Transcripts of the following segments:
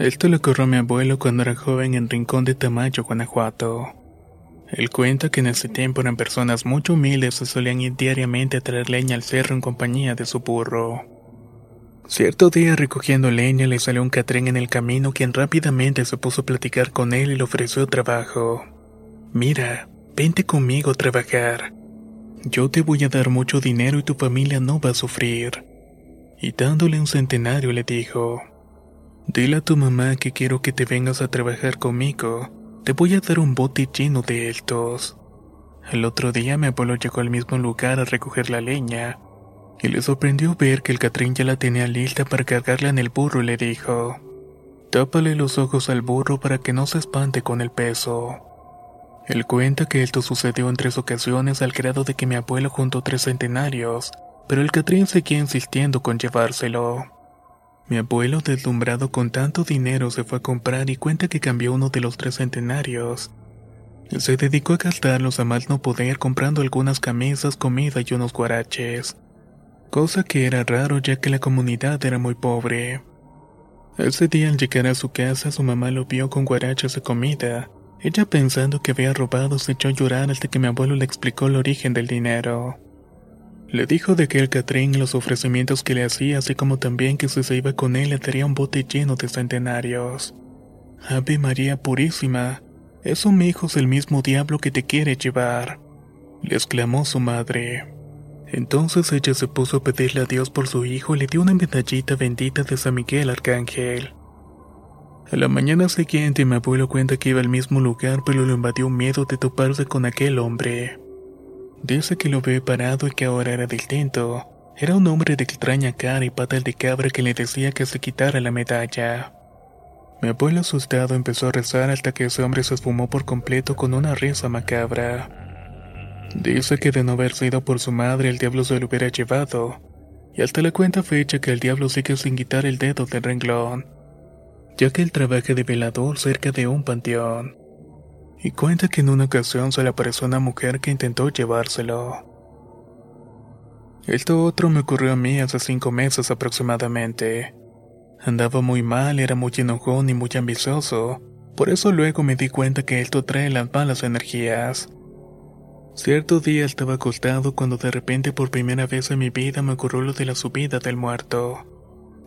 Esto le ocurrió a mi abuelo cuando era joven en Rincón de Tamayo, Guanajuato. Él cuenta que en ese tiempo eran personas muy humildes y solían ir diariamente a traer leña al cerro en compañía de su burro. Cierto día recogiendo leña le salió un catrín en el camino quien rápidamente se puso a platicar con él y le ofreció trabajo. Mira, vente conmigo a trabajar. Yo te voy a dar mucho dinero y tu familia no va a sufrir. Y dándole un centenario le dijo, Dile a tu mamá que quiero que te vengas a trabajar conmigo. Te voy a dar un bote lleno de estos. El otro día mi abuelo llegó al mismo lugar a recoger la leña y le sorprendió ver que el Catrín ya la tenía lista para cargarla en el burro y le dijo: Tápale los ojos al burro para que no se espante con el peso. Él cuenta que esto sucedió en tres ocasiones al grado de que mi abuelo juntó tres centenarios, pero el Catrín seguía insistiendo con llevárselo. Mi abuelo, deslumbrado con tanto dinero, se fue a comprar y cuenta que cambió uno de los tres centenarios. Se dedicó a gastarlos a más no poder comprando algunas camisas, comida y unos guaraches. Cosa que era raro ya que la comunidad era muy pobre. Ese día al llegar a su casa su mamá lo vio con guaraches de comida. Ella pensando que había robado se echó a llorar hasta que mi abuelo le explicó el origen del dinero. Le dijo de que el Catrín los ofrecimientos que le hacía, así como también que si se iba con él le daría un bote lleno de centenarios. Ave María Purísima, eso mi hijo es el mismo diablo que te quiere llevar, le exclamó su madre. Entonces ella se puso a pedirle a Dios por su hijo y le dio una medallita bendita de San Miguel Arcángel. A la mañana siguiente mi abuelo cuenta que iba al mismo lugar pero lo invadió miedo de toparse con aquel hombre. Dice que lo ve parado y que ahora era distinto. Era un hombre de extraña cara y patas de cabra que le decía que se quitara la medalla. Mi abuelo asustado empezó a rezar hasta que ese hombre se esfumó por completo con una risa macabra. Dice que de no haber sido por su madre el diablo se lo hubiera llevado, y hasta la cuenta fecha que el diablo sigue sin quitar el dedo del renglón, ya que él trabaja de velador cerca de un panteón y cuenta que en una ocasión se le apareció una mujer que intentó llevárselo. Esto otro me ocurrió a mí hace cinco meses aproximadamente. Andaba muy mal, era muy enojón y muy ambicioso, por eso luego me di cuenta que esto trae las malas energías. Cierto día estaba acostado cuando de repente por primera vez en mi vida me ocurrió lo de la subida del muerto.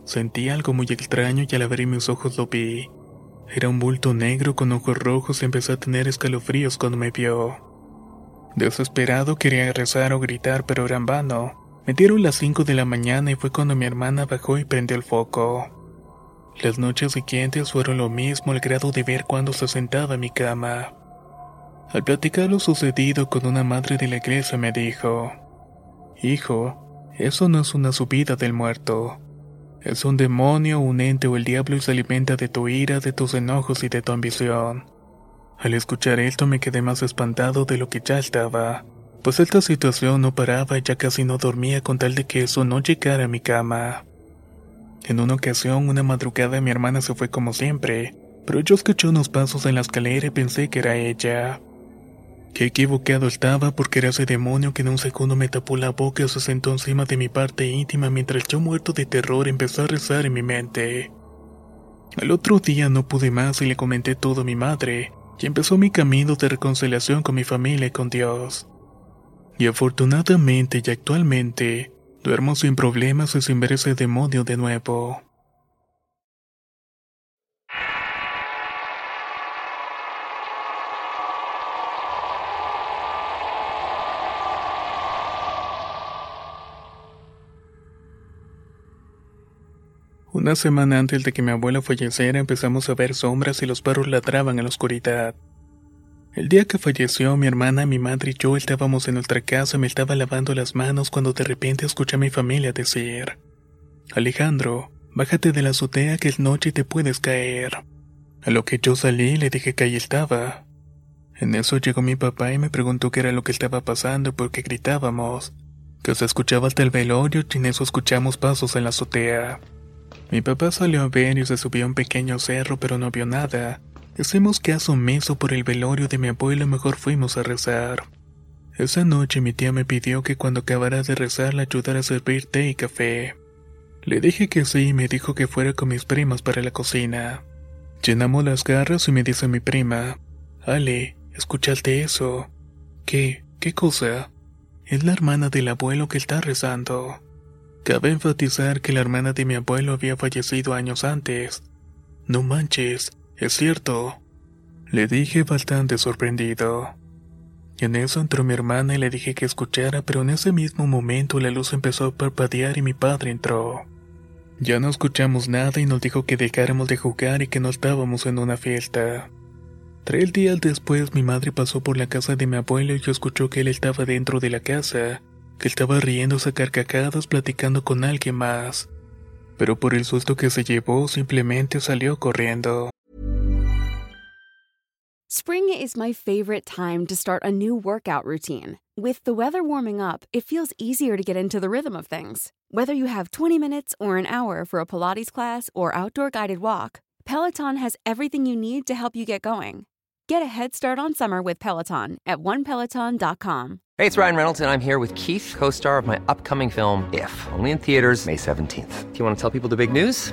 Sentí algo muy extraño y al abrir mis ojos lo vi. Era un bulto negro con ojos rojos y empezó a tener escalofríos cuando me vio. Desesperado quería rezar o gritar, pero era en vano. Me dieron las 5 de la mañana y fue cuando mi hermana bajó y prendió el foco. Las noches siguientes fueron lo mismo al grado de ver cuando se sentaba en mi cama. Al platicar lo sucedido con una madre de la iglesia me dijo, Hijo, eso no es una subida del muerto. Es un demonio, un ente o el diablo y se alimenta de tu ira, de tus enojos y de tu ambición. Al escuchar esto me quedé más espantado de lo que ya estaba, pues esta situación no paraba y ya casi no dormía con tal de que eso no llegara a mi cama. En una ocasión, una madrugada mi hermana se fue como siempre, pero yo escuché unos pasos en la escalera y pensé que era ella. Qué equivocado estaba porque era ese demonio que en un segundo me tapó la boca y se sentó encima de mi parte íntima mientras yo muerto de terror empezó a rezar en mi mente. El otro día no pude más y le comenté todo a mi madre, y empezó mi camino de reconciliación con mi familia y con Dios. Y afortunadamente y actualmente, duermo sin problemas y sin ver ese demonio de nuevo. Una semana antes de que mi abuelo falleciera empezamos a ver sombras y los perros ladraban en la oscuridad. El día que falleció, mi hermana, mi madre y yo estábamos en nuestra casa y me estaba lavando las manos cuando de repente escuché a mi familia decir, Alejandro, bájate de la azotea que es noche y te puedes caer. A lo que yo salí y le dije que ahí estaba. En eso llegó mi papá y me preguntó qué era lo que estaba pasando y por qué gritábamos, que se escuchaba hasta el velorio y en eso escuchamos pasos en la azotea. Mi papá salió a ver y se subió a un pequeño cerro pero no vio nada Hacemos caso meso por el velorio de mi abuelo mejor fuimos a rezar. Esa noche mi tía me pidió que cuando acabara de rezar la ayudara a servir té y café. Le dije que sí y me dijo que fuera con mis primas para la cocina. Llenamos las garras y me dice mi prima, Ale, ¿escuchaste eso? ¿Qué? ¿Qué cosa? Es la hermana del abuelo que está rezando. Cabe enfatizar que la hermana de mi abuelo había fallecido años antes. No manches, es cierto, le dije bastante sorprendido. En eso entró mi hermana y le dije que escuchara, pero en ese mismo momento la luz empezó a parpadear y mi padre entró. Ya no escuchamos nada y nos dijo que dejáramos de jugar y que no estábamos en una fiesta. Tres días después mi madre pasó por la casa de mi abuelo y yo escuchó que él estaba dentro de la casa, que estaba riéndose a carcajadas platicando con alguien más. Pero por el susto que se llevó simplemente salió corriendo. Spring is my favorite time to start a new workout routine. With the weather warming up, it feels easier to get into the rhythm of things. Whether you have 20 minutes or an hour for a Pilates class or outdoor guided walk, Peloton has everything you need to help you get going. Get a head start on summer with Peloton at onepeloton.com. Hey, it's Ryan Reynolds, and I'm here with Keith, co star of my upcoming film, If, only in theaters, May 17th. Do you want to tell people the big news?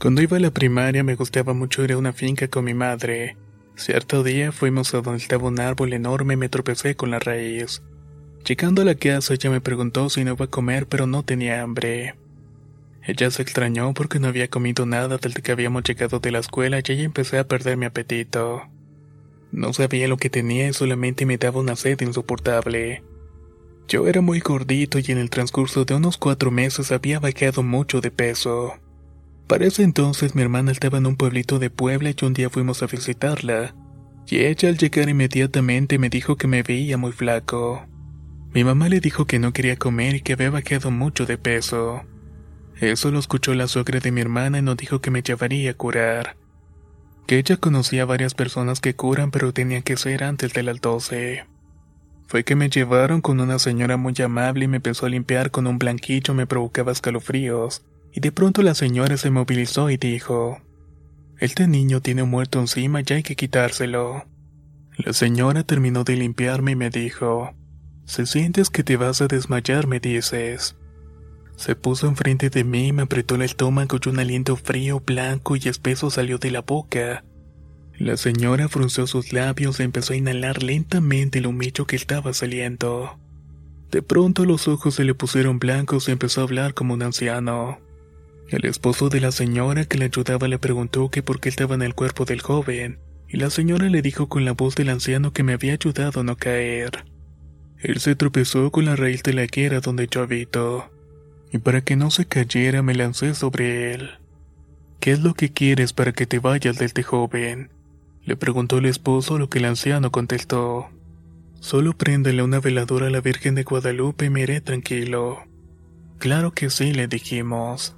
Cuando iba a la primaria me gustaba mucho ir a una finca con mi madre. Cierto día fuimos a donde estaba un árbol enorme y me tropecé con la raíz. Llegando a la casa ella me preguntó si no iba a comer pero no tenía hambre. Ella se extrañó porque no había comido nada desde que habíamos llegado de la escuela y ella empecé a perder mi apetito. No sabía lo que tenía y solamente me daba una sed insoportable. Yo era muy gordito y en el transcurso de unos cuatro meses había bajado mucho de peso. Para ese entonces mi hermana estaba en un pueblito de Puebla y un día fuimos a visitarla. Y ella al llegar inmediatamente me dijo que me veía muy flaco. Mi mamá le dijo que no quería comer y que había bajado mucho de peso. Eso lo escuchó la suegra de mi hermana y nos dijo que me llevaría a curar. Que ella conocía a varias personas que curan pero tenía que ser antes de las 12. Fue que me llevaron con una señora muy amable y me empezó a limpiar con un blanquillo me provocaba escalofríos y de pronto la señora se movilizó y dijo, Este niño tiene un muerto encima, ya hay que quitárselo. La señora terminó de limpiarme y me dijo, Si sientes que te vas a desmayar, me dices. Se puso enfrente de mí y me apretó el estómago y un aliento frío, blanco y espeso salió de la boca. La señora frunció sus labios y empezó a inhalar lentamente el humillo que estaba saliendo. De pronto los ojos se le pusieron blancos y empezó a hablar como un anciano. El esposo de la señora que le ayudaba le preguntó que por qué estaba en el cuerpo del joven, y la señora le dijo con la voz del anciano que me había ayudado a no caer. Él se tropezó con la raíz de la higuera donde yo habito, y para que no se cayera me lancé sobre él. ¿Qué es lo que quieres para que te vayas de este joven? Le preguntó el esposo, lo que el anciano contestó. Solo préndele una veladora a la Virgen de Guadalupe y me iré tranquilo. Claro que sí, le dijimos.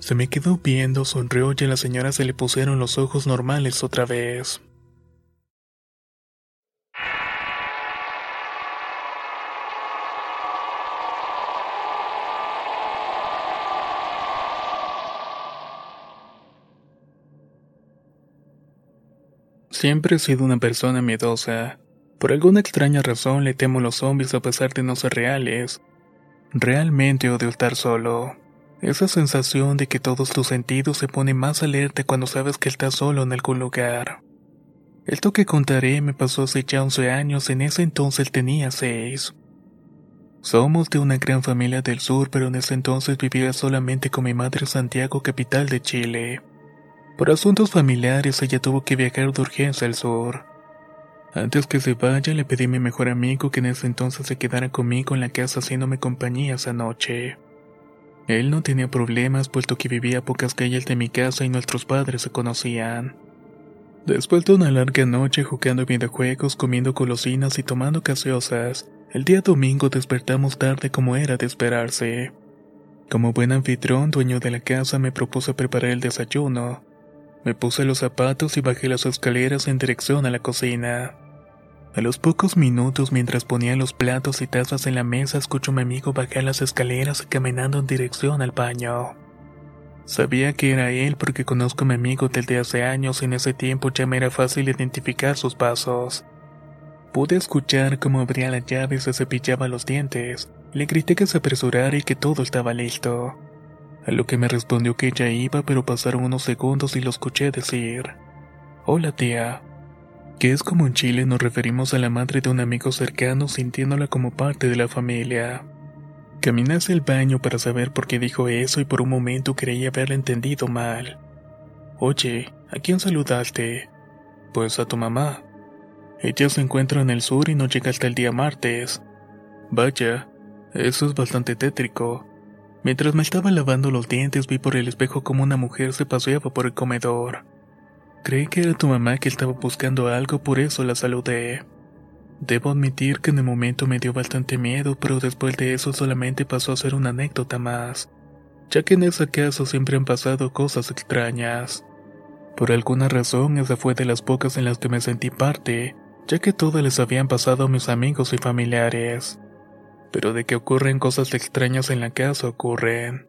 Se me quedó viendo, sonrió y a la señora se le pusieron los ojos normales otra vez. Siempre he sido una persona miedosa. Por alguna extraña razón le temo a los zombies a pesar de no ser reales. Realmente odio estar solo. Esa sensación de que todos tus sentidos se ponen más alerta cuando sabes que estás solo en algún lugar. Esto que contaré me pasó hace ya 11 años, en ese entonces tenía 6. Somos de una gran familia del sur, pero en ese entonces vivía solamente con mi madre en Santiago, capital de Chile. Por asuntos familiares ella tuvo que viajar de urgencia al sur. Antes que se vaya le pedí a mi mejor amigo que en ese entonces se quedara conmigo en la casa haciéndome compañía esa noche. Él no tenía problemas puesto que vivía a pocas calles de mi casa y nuestros padres se conocían. Después de una larga noche jugando videojuegos, comiendo golosinas y tomando gaseosas, el día domingo despertamos tarde como era de esperarse. Como buen anfitrión, dueño de la casa, me propuse preparar el desayuno. Me puse los zapatos y bajé las escaleras en dirección a la cocina. A los pocos minutos, mientras ponía los platos y tazas en la mesa, escucho a mi amigo bajar las escaleras caminando en dirección al baño. Sabía que era él porque conozco a mi amigo desde hace años y en ese tiempo ya me era fácil identificar sus pasos. Pude escuchar cómo abría la llave y se cepillaba los dientes. Le grité que se apresurara y que todo estaba listo. A lo que me respondió que ya iba, pero pasaron unos segundos y lo escuché decir: Hola tía que es como en Chile nos referimos a la madre de un amigo cercano sintiéndola como parte de la familia. Caminé hacia el baño para saber por qué dijo eso y por un momento creí haberla entendido mal. Oye, ¿a quién saludaste? Pues a tu mamá. Ella se encuentra en el sur y no llega hasta el día martes. Vaya, eso es bastante tétrico. Mientras me estaba lavando los dientes vi por el espejo como una mujer se paseaba por el comedor. Creí que era tu mamá que estaba buscando algo, por eso la saludé. Debo admitir que en el momento me dio bastante miedo, pero después de eso solamente pasó a ser una anécdota más, ya que en ese caso siempre han pasado cosas extrañas. Por alguna razón, esa fue de las pocas en las que me sentí parte, ya que todas les habían pasado a mis amigos y familiares. Pero de que ocurren cosas extrañas en la casa ocurren.